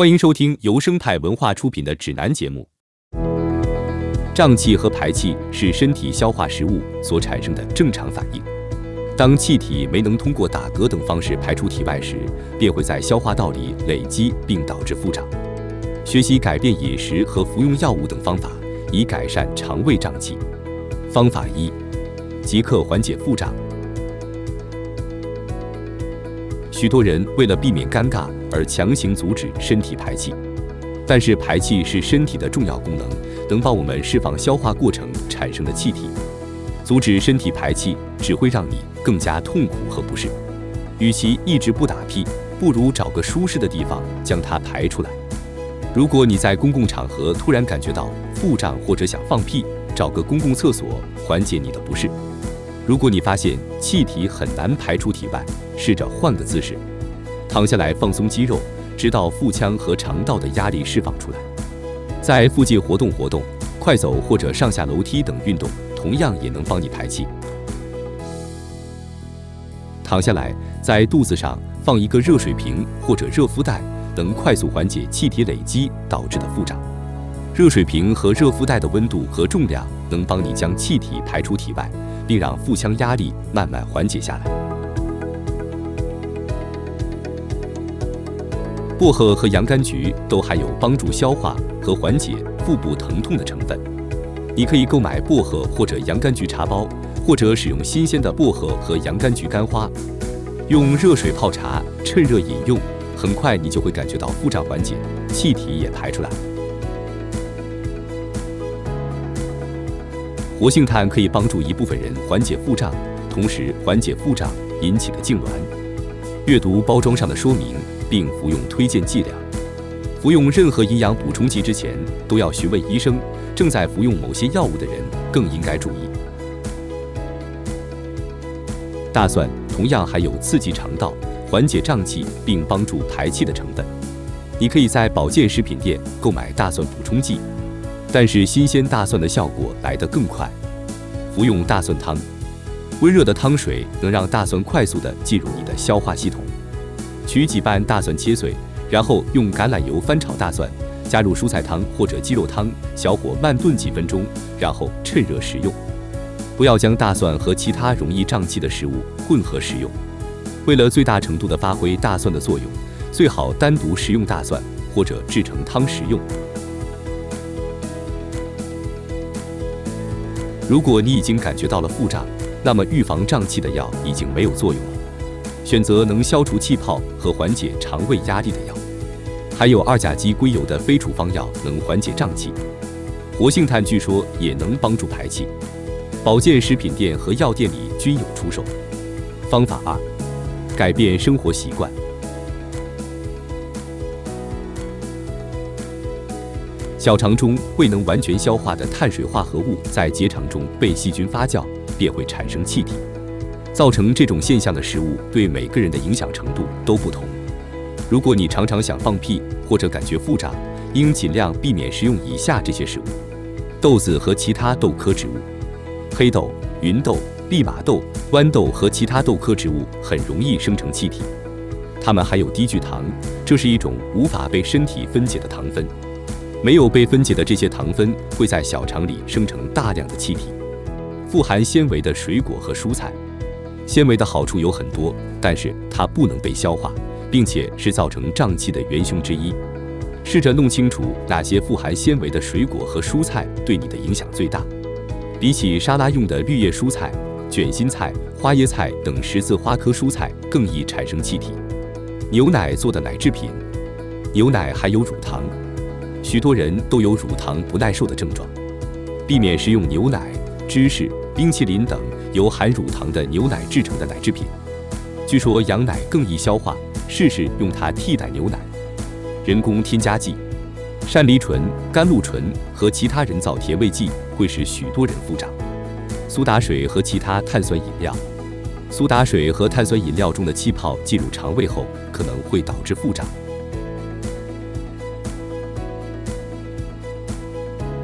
欢迎收听由生态文化出品的指南节目。胀气和排气是身体消化食物所产生的正常反应。当气体没能通过打嗝等方式排出体外时，便会在消化道里累积，并导致腹胀。学习改变饮食和服用药物等方法，以改善肠胃胀气。方法一：即刻缓解腹胀。许多人为了避免尴尬而强行阻止身体排气，但是排气是身体的重要功能，能帮我们释放消化过程产生的气体。阻止身体排气只会让你更加痛苦和不适。与其一直不打屁，不如找个舒适的地方将它排出来。如果你在公共场合突然感觉到腹胀或者想放屁，找个公共厕所缓解你的不适。如果你发现气体很难排出体外，试着换个姿势，躺下来放松肌肉，直到腹腔和肠道的压力释放出来。在附近活动活动，快走或者上下楼梯等运动，同样也能帮你排气。躺下来，在肚子上放一个热水瓶或者热敷袋，能快速缓解气体累积导致的腹胀。热水瓶和热敷袋的温度和重量能帮你将气体排出体外。并让腹腔压力慢慢缓解下来。薄荷和洋甘菊都含有帮助消化和缓解腹部疼痛的成分。你可以购买薄荷或者洋甘菊茶包，或者使用新鲜的薄荷和洋甘菊干花，用热水泡茶，趁热饮用，很快你就会感觉到腹胀缓解，气体也排出来。活性炭可以帮助一部分人缓解腹胀，同时缓解腹胀引起的痉挛。阅读包装上的说明，并服用推荐剂量。服用任何营养补充剂之前，都要询问医生。正在服用某些药物的人更应该注意。大蒜同样含有刺激肠道、缓解胀气并帮助排气的成分。你可以在保健食品店购买大蒜补充剂。但是新鲜大蒜的效果来得更快。服用大蒜汤，温热的汤水能让大蒜快速地进入你的消化系统。取几瓣大蒜切碎，然后用橄榄油翻炒大蒜，加入蔬菜汤或者鸡肉汤，小火慢炖几分钟，然后趁热食用。不要将大蒜和其他容易胀气的食物混合食用。为了最大程度地发挥大蒜的作用，最好单独食用大蒜，或者制成汤食用。如果你已经感觉到了腹胀，那么预防胀气的药已经没有作用了。选择能消除气泡和缓解肠胃压力的药。还有二甲基硅油的非处方药能缓解胀气。活性炭据说也能帮助排气。保健食品店和药店里均有出售。方法二：改变生活习惯。小肠中未能完全消化的碳水化合物在结肠中被细菌发酵，便会产生气体。造成这种现象的食物对每个人的影响程度都不同。如果你常常想放屁或者感觉腹胀，应尽量避免食用以下这些食物：豆子和其他豆科植物。黑豆、芸豆、利马豆、豌豆和其他豆科植物很容易生成气体，它们含有低聚糖，这是一种无法被身体分解的糖分。没有被分解的这些糖分会在小肠里生成大量的气体。富含纤维的水果和蔬菜，纤维的好处有很多，但是它不能被消化，并且是造成胀气的元凶之一。试着弄清楚哪些富含纤维的水果和蔬菜对你的影响最大。比起沙拉用的绿叶蔬菜、卷心菜、花椰菜等十字花科蔬菜更易产生气体。牛奶做的奶制品，牛奶含有乳糖。许多人都有乳糖不耐受的症状，避免食用牛奶、芝士、冰淇淋等由含乳糖的牛奶制成的奶制品。据说羊奶更易消化，试试用它替代牛奶。人工添加剂、山梨醇、甘露醇和其他人造甜味剂会使许多人腹胀。苏打水和其他碳酸饮料，苏打水和碳酸饮料中的气泡进入肠胃后，可能会导致腹胀。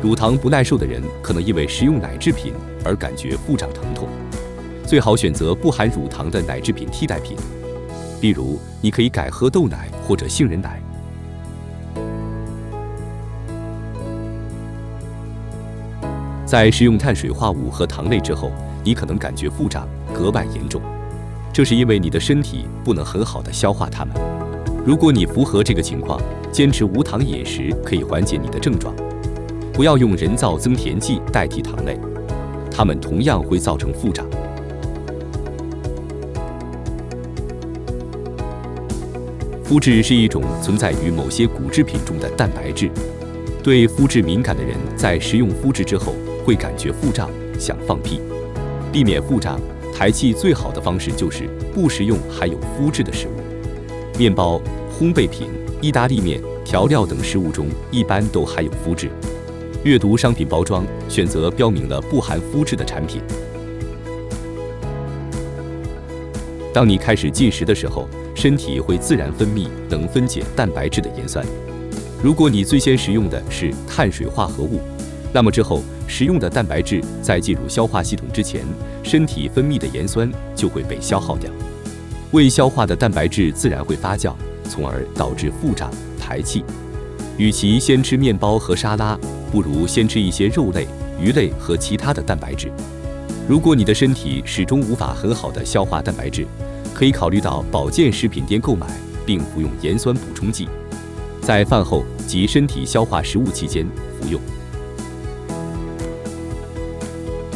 乳糖不耐受的人可能因为食用奶制品而感觉腹胀疼痛，最好选择不含乳糖的奶制品替代品，例如你可以改喝豆奶或者杏仁奶。在食用碳水化合物和糖类之后，你可能感觉腹胀格外严重，这是因为你的身体不能很好的消化它们。如果你符合这个情况，坚持无糖饮食可以缓解你的症状。不要用人造增甜剂代替糖类，它们同样会造成腹胀。麸质是一种存在于某些谷制品中的蛋白质。对麸质敏感的人在食用麸质之后会感觉腹胀、想放屁。避免腹胀、排气最好的方式就是不食用含有麸质的食物。面包、烘焙品、意大利面、调料等食物中一般都含有麸质。阅读商品包装，选择标明了不含麸质的产品。当你开始进食的时候，身体会自然分泌能分解蛋白质的盐酸。如果你最先食用的是碳水化合物，那么之后食用的蛋白质在进入消化系统之前，身体分泌的盐酸就会被消耗掉，未消化的蛋白质自然会发酵，从而导致腹胀、排气。与其先吃面包和沙拉，不如先吃一些肉类、鱼类和其他的蛋白质。如果你的身体始终无法很好的消化蛋白质，可以考虑到保健食品店购买并服用盐酸补充剂。在饭后及身体消化食物期间服用。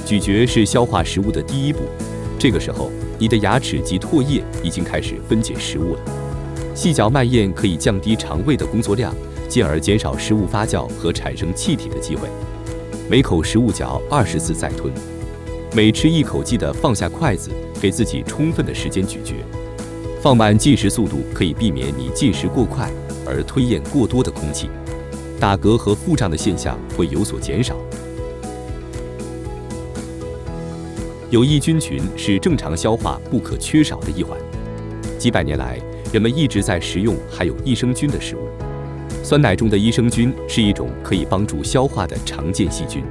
咀嚼是消化食物的第一步，这个时候你的牙齿及唾液已经开始分解食物了。细嚼慢咽可以降低肠胃的工作量，进而减少食物发酵和产生气体的机会。每口食物嚼二十次再吞，每吃一口记得放下筷子，给自己充分的时间咀嚼。放慢进食速度可以避免你进食过快。而吞咽过多的空气，打嗝和腹胀的现象会有所减少。有益菌群是正常消化不可缺少的一环。几百年来，人们一直在食用含有益生菌的食物。酸奶中的益生菌是一种可以帮助消化的常见细菌。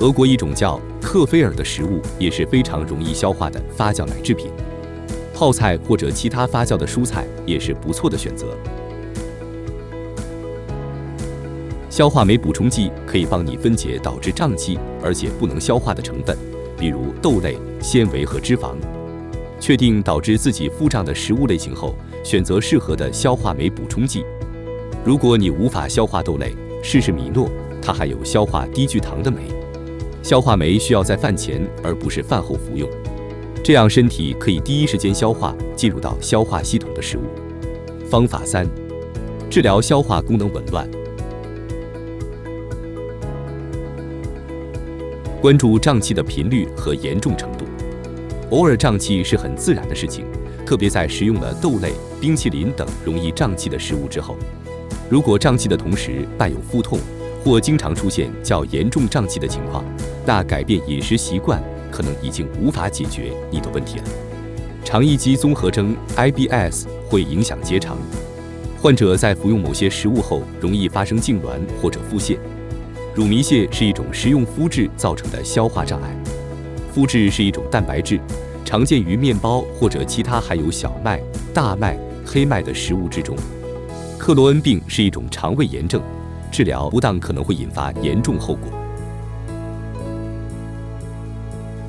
俄国一种叫克菲尔的食物也是非常容易消化的发酵奶制品。泡菜或者其他发酵的蔬菜也是不错的选择。消化酶补充剂可以帮你分解导致胀气而且不能消化的成分，比如豆类、纤维和脂肪。确定导致自己腹胀的食物类型后，选择适合的消化酶补充剂。如果你无法消化豆类，试试米诺，它含有消化低聚糖的酶。消化酶需要在饭前而不是饭后服用，这样身体可以第一时间消化进入到消化系统的食物。方法三：治疗消化功能紊乱。关注胀气的频率和严重程度，偶尔胀气是很自然的事情，特别在食用了豆类、冰淇淋等容易胀气的食物之后。如果胀气的同时伴有腹痛，或经常出现较严重胀气的情况，那改变饮食习惯可能已经无法解决你的问题了。肠易激综合征 （IBS） 会影响结肠，患者在服用某些食物后容易发生痉挛或者腹泻。乳糜泻是一种食用麸质造成的消化障碍。麸质是一种蛋白质，常见于面包或者其他含有小麦、大麦、黑麦的食物之中。克罗恩病是一种肠胃炎症，治疗不当可能会引发严重后果。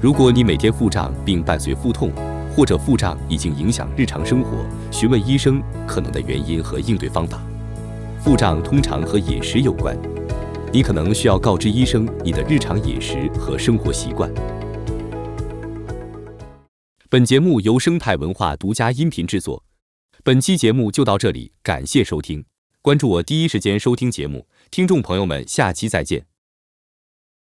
如果你每天腹胀并伴随腹痛，或者腹胀已经影响日常生活，询问医生可能的原因和应对方法。腹胀通常和饮食有关。你可能需要告知医生你的日常饮食和生活习惯。本节目由生态文化独家音频制作。本期节目就到这里，感谢收听，关注我第一时间收听节目。听众朋友们，下期再见。